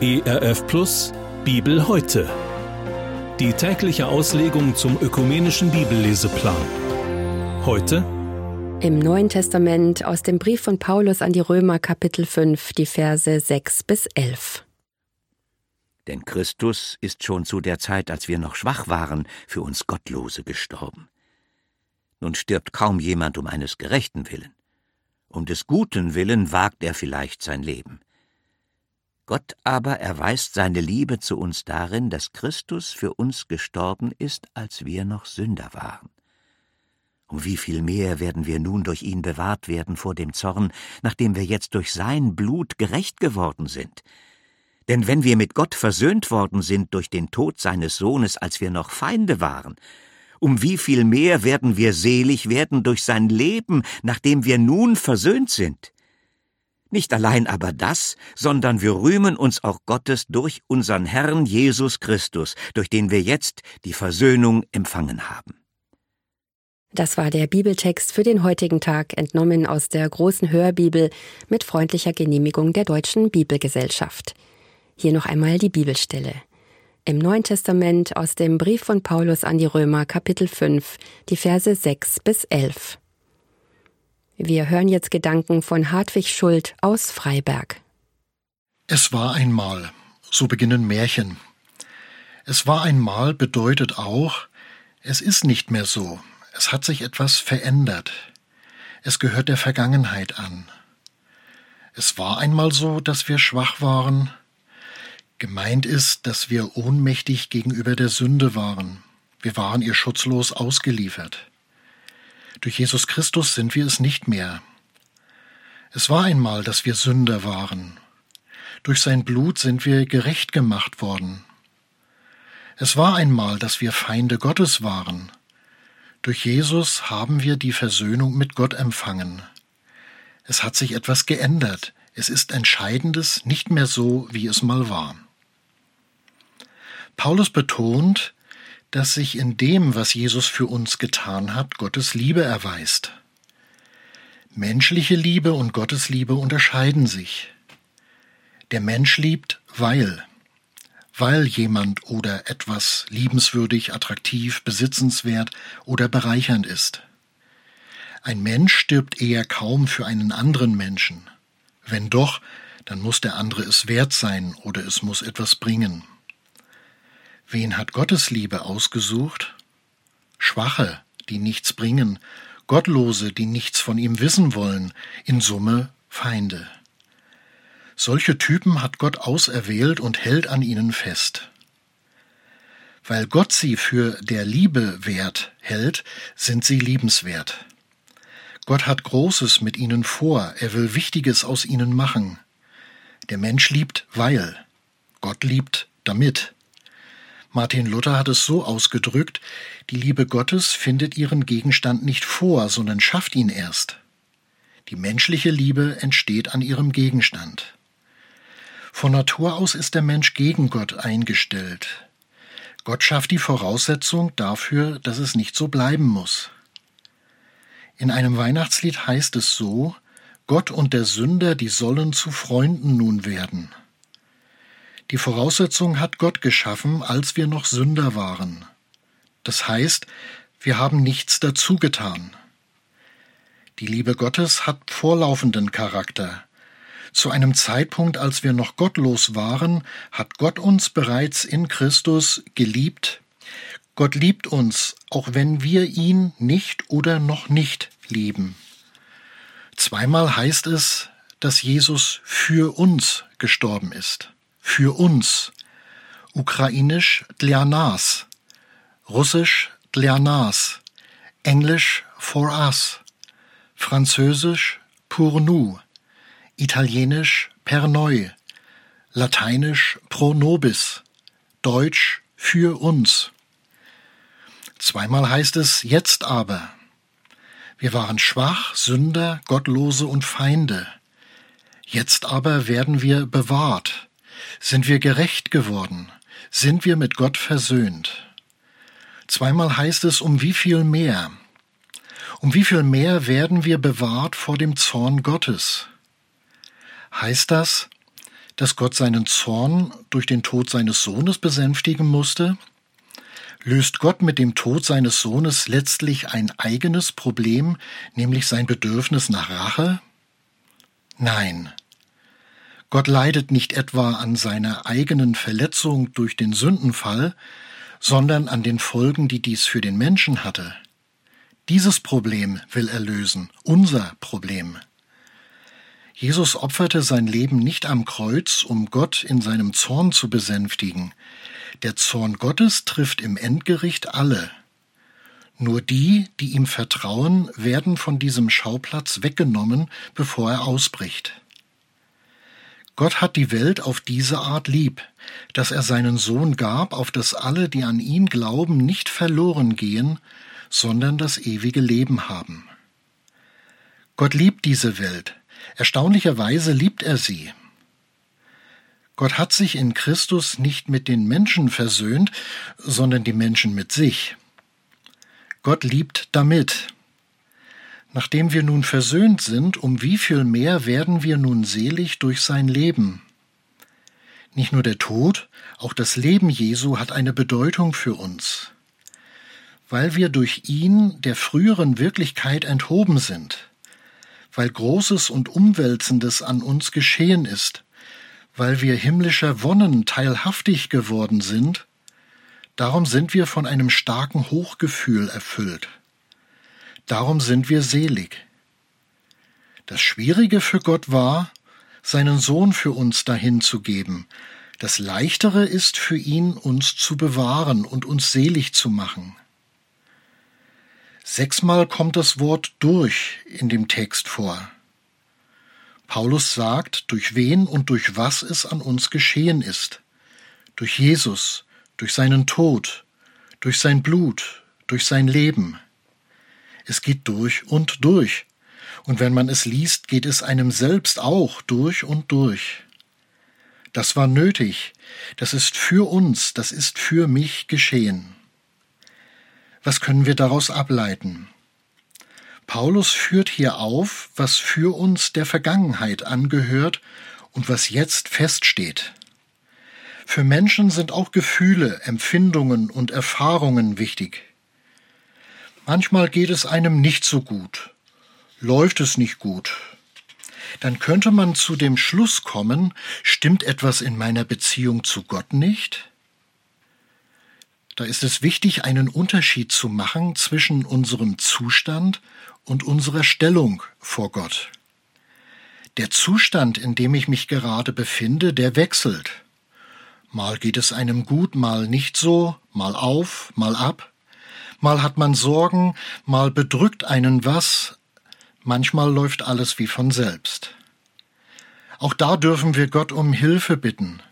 ERF Plus Bibel heute. Die tägliche Auslegung zum ökumenischen Bibelleseplan. Heute im Neuen Testament aus dem Brief von Paulus an die Römer Kapitel 5, die Verse 6 bis 11. Denn Christus ist schon zu der Zeit, als wir noch schwach waren, für uns Gottlose gestorben. Nun stirbt kaum jemand um eines Gerechten willen. Um des Guten willen wagt er vielleicht sein Leben. Gott aber erweist seine Liebe zu uns darin, dass Christus für uns gestorben ist, als wir noch Sünder waren. Um wie viel mehr werden wir nun durch ihn bewahrt werden vor dem Zorn, nachdem wir jetzt durch sein Blut gerecht geworden sind. Denn wenn wir mit Gott versöhnt worden sind durch den Tod seines Sohnes, als wir noch Feinde waren, um wie viel mehr werden wir selig werden durch sein Leben, nachdem wir nun versöhnt sind. Nicht allein aber das, sondern wir rühmen uns auch Gottes durch unseren Herrn Jesus Christus, durch den wir jetzt die Versöhnung empfangen haben. Das war der Bibeltext für den heutigen Tag, entnommen aus der großen Hörbibel mit freundlicher Genehmigung der Deutschen Bibelgesellschaft. Hier noch einmal die Bibelstelle. Im Neuen Testament aus dem Brief von Paulus an die Römer Kapitel 5, die Verse 6 bis 11. Wir hören jetzt Gedanken von Hartwig Schuld aus Freiberg. Es war einmal, so beginnen Märchen. Es war einmal bedeutet auch, es ist nicht mehr so, es hat sich etwas verändert. Es gehört der Vergangenheit an. Es war einmal so, dass wir schwach waren. Gemeint ist, dass wir ohnmächtig gegenüber der Sünde waren. Wir waren ihr schutzlos ausgeliefert. Durch Jesus Christus sind wir es nicht mehr. Es war einmal, dass wir Sünder waren. Durch sein Blut sind wir gerecht gemacht worden. Es war einmal, dass wir Feinde Gottes waren. Durch Jesus haben wir die Versöhnung mit Gott empfangen. Es hat sich etwas geändert. Es ist Entscheidendes nicht mehr so, wie es mal war. Paulus betont, dass sich in dem, was Jesus für uns getan hat, Gottes Liebe erweist. Menschliche Liebe und Gottes Liebe unterscheiden sich. Der Mensch liebt, weil, weil jemand oder etwas liebenswürdig, attraktiv, besitzenswert oder bereichernd ist. Ein Mensch stirbt eher kaum für einen anderen Menschen. Wenn doch, dann muss der andere es wert sein oder es muss etwas bringen. Wen hat Gottes Liebe ausgesucht? Schwache, die nichts bringen, Gottlose, die nichts von ihm wissen wollen, in Summe Feinde. Solche Typen hat Gott auserwählt und hält an ihnen fest. Weil Gott sie für der Liebe wert hält, sind sie liebenswert. Gott hat Großes mit ihnen vor, er will Wichtiges aus ihnen machen. Der Mensch liebt, weil. Gott liebt, damit. Martin Luther hat es so ausgedrückt, die Liebe Gottes findet ihren Gegenstand nicht vor, sondern schafft ihn erst. Die menschliche Liebe entsteht an ihrem Gegenstand. Von Natur aus ist der Mensch gegen Gott eingestellt. Gott schafft die Voraussetzung dafür, dass es nicht so bleiben muss. In einem Weihnachtslied heißt es so, Gott und der Sünder, die sollen zu Freunden nun werden. Die Voraussetzung hat Gott geschaffen, als wir noch Sünder waren. Das heißt, wir haben nichts dazu getan. Die Liebe Gottes hat vorlaufenden Charakter. Zu einem Zeitpunkt, als wir noch gottlos waren, hat Gott uns bereits in Christus geliebt. Gott liebt uns, auch wenn wir ihn nicht oder noch nicht lieben. Zweimal heißt es, dass Jesus für uns gestorben ist für uns, ukrainisch Dlianas, russisch Dlianas, englisch for us, französisch pour nous, italienisch per noi, lateinisch pro nobis, deutsch für uns. Zweimal heißt es jetzt aber. Wir waren schwach, Sünder, Gottlose und Feinde. Jetzt aber werden wir bewahrt, sind wir gerecht geworden? Sind wir mit Gott versöhnt? Zweimal heißt es, um wie viel mehr? Um wie viel mehr werden wir bewahrt vor dem Zorn Gottes? Heißt das, dass Gott seinen Zorn durch den Tod seines Sohnes besänftigen musste? Löst Gott mit dem Tod seines Sohnes letztlich ein eigenes Problem, nämlich sein Bedürfnis nach Rache? Nein. Gott leidet nicht etwa an seiner eigenen Verletzung durch den Sündenfall, sondern an den Folgen, die dies für den Menschen hatte. Dieses Problem will er lösen, unser Problem. Jesus opferte sein Leben nicht am Kreuz, um Gott in seinem Zorn zu besänftigen. Der Zorn Gottes trifft im Endgericht alle. Nur die, die ihm vertrauen, werden von diesem Schauplatz weggenommen, bevor er ausbricht. Gott hat die Welt auf diese Art lieb, dass er seinen Sohn gab, auf dass alle, die an ihn glauben, nicht verloren gehen, sondern das ewige Leben haben. Gott liebt diese Welt. Erstaunlicherweise liebt er sie. Gott hat sich in Christus nicht mit den Menschen versöhnt, sondern die Menschen mit sich. Gott liebt damit. Nachdem wir nun versöhnt sind, um wie viel mehr werden wir nun selig durch sein Leben? Nicht nur der Tod, auch das Leben Jesu hat eine Bedeutung für uns, weil wir durch ihn der früheren Wirklichkeit enthoben sind, weil Großes und Umwälzendes an uns geschehen ist, weil wir himmlischer Wonnen teilhaftig geworden sind, darum sind wir von einem starken Hochgefühl erfüllt. Darum sind wir selig. Das Schwierige für Gott war, seinen Sohn für uns dahin zu geben. Das Leichtere ist für ihn, uns zu bewahren und uns selig zu machen. Sechsmal kommt das Wort durch in dem Text vor. Paulus sagt, durch wen und durch was es an uns geschehen ist. Durch Jesus, durch seinen Tod, durch sein Blut, durch sein Leben. Es geht durch und durch. Und wenn man es liest, geht es einem selbst auch durch und durch. Das war nötig. Das ist für uns, das ist für mich geschehen. Was können wir daraus ableiten? Paulus führt hier auf, was für uns der Vergangenheit angehört und was jetzt feststeht. Für Menschen sind auch Gefühle, Empfindungen und Erfahrungen wichtig. Manchmal geht es einem nicht so gut, läuft es nicht gut. Dann könnte man zu dem Schluss kommen, stimmt etwas in meiner Beziehung zu Gott nicht? Da ist es wichtig, einen Unterschied zu machen zwischen unserem Zustand und unserer Stellung vor Gott. Der Zustand, in dem ich mich gerade befinde, der wechselt. Mal geht es einem gut, mal nicht so, mal auf, mal ab mal hat man Sorgen, mal bedrückt einen was, manchmal läuft alles wie von selbst. Auch da dürfen wir Gott um Hilfe bitten.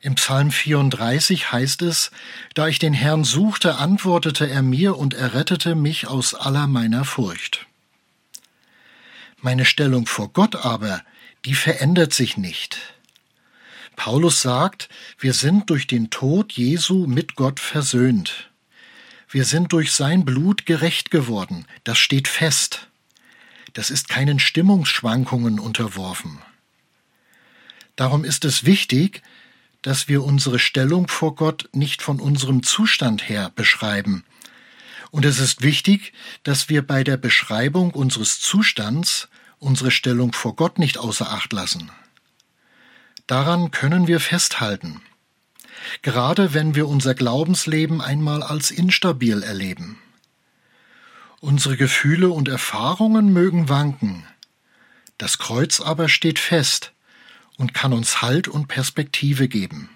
Im Psalm 34 heißt es, da ich den Herrn suchte, antwortete er mir und errettete mich aus aller meiner Furcht. Meine Stellung vor Gott aber, die verändert sich nicht. Paulus sagt, wir sind durch den Tod Jesu mit Gott versöhnt. Wir sind durch sein Blut gerecht geworden. Das steht fest. Das ist keinen Stimmungsschwankungen unterworfen. Darum ist es wichtig, dass wir unsere Stellung vor Gott nicht von unserem Zustand her beschreiben. Und es ist wichtig, dass wir bei der Beschreibung unseres Zustands unsere Stellung vor Gott nicht außer Acht lassen. Daran können wir festhalten gerade wenn wir unser Glaubensleben einmal als instabil erleben. Unsere Gefühle und Erfahrungen mögen wanken, das Kreuz aber steht fest und kann uns Halt und Perspektive geben.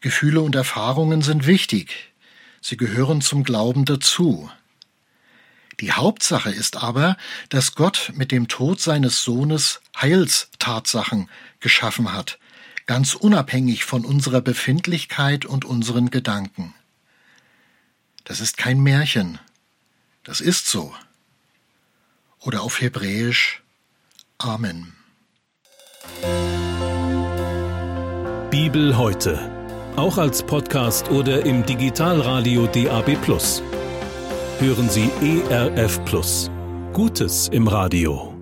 Gefühle und Erfahrungen sind wichtig, sie gehören zum Glauben dazu. Die Hauptsache ist aber, dass Gott mit dem Tod seines Sohnes Heilstatsachen geschaffen hat, ganz unabhängig von unserer Befindlichkeit und unseren Gedanken. Das ist kein Märchen, das ist so. Oder auf Hebräisch Amen. Bibel heute, auch als Podcast oder im Digitalradio DAB. Hören Sie ERF Gutes im Radio.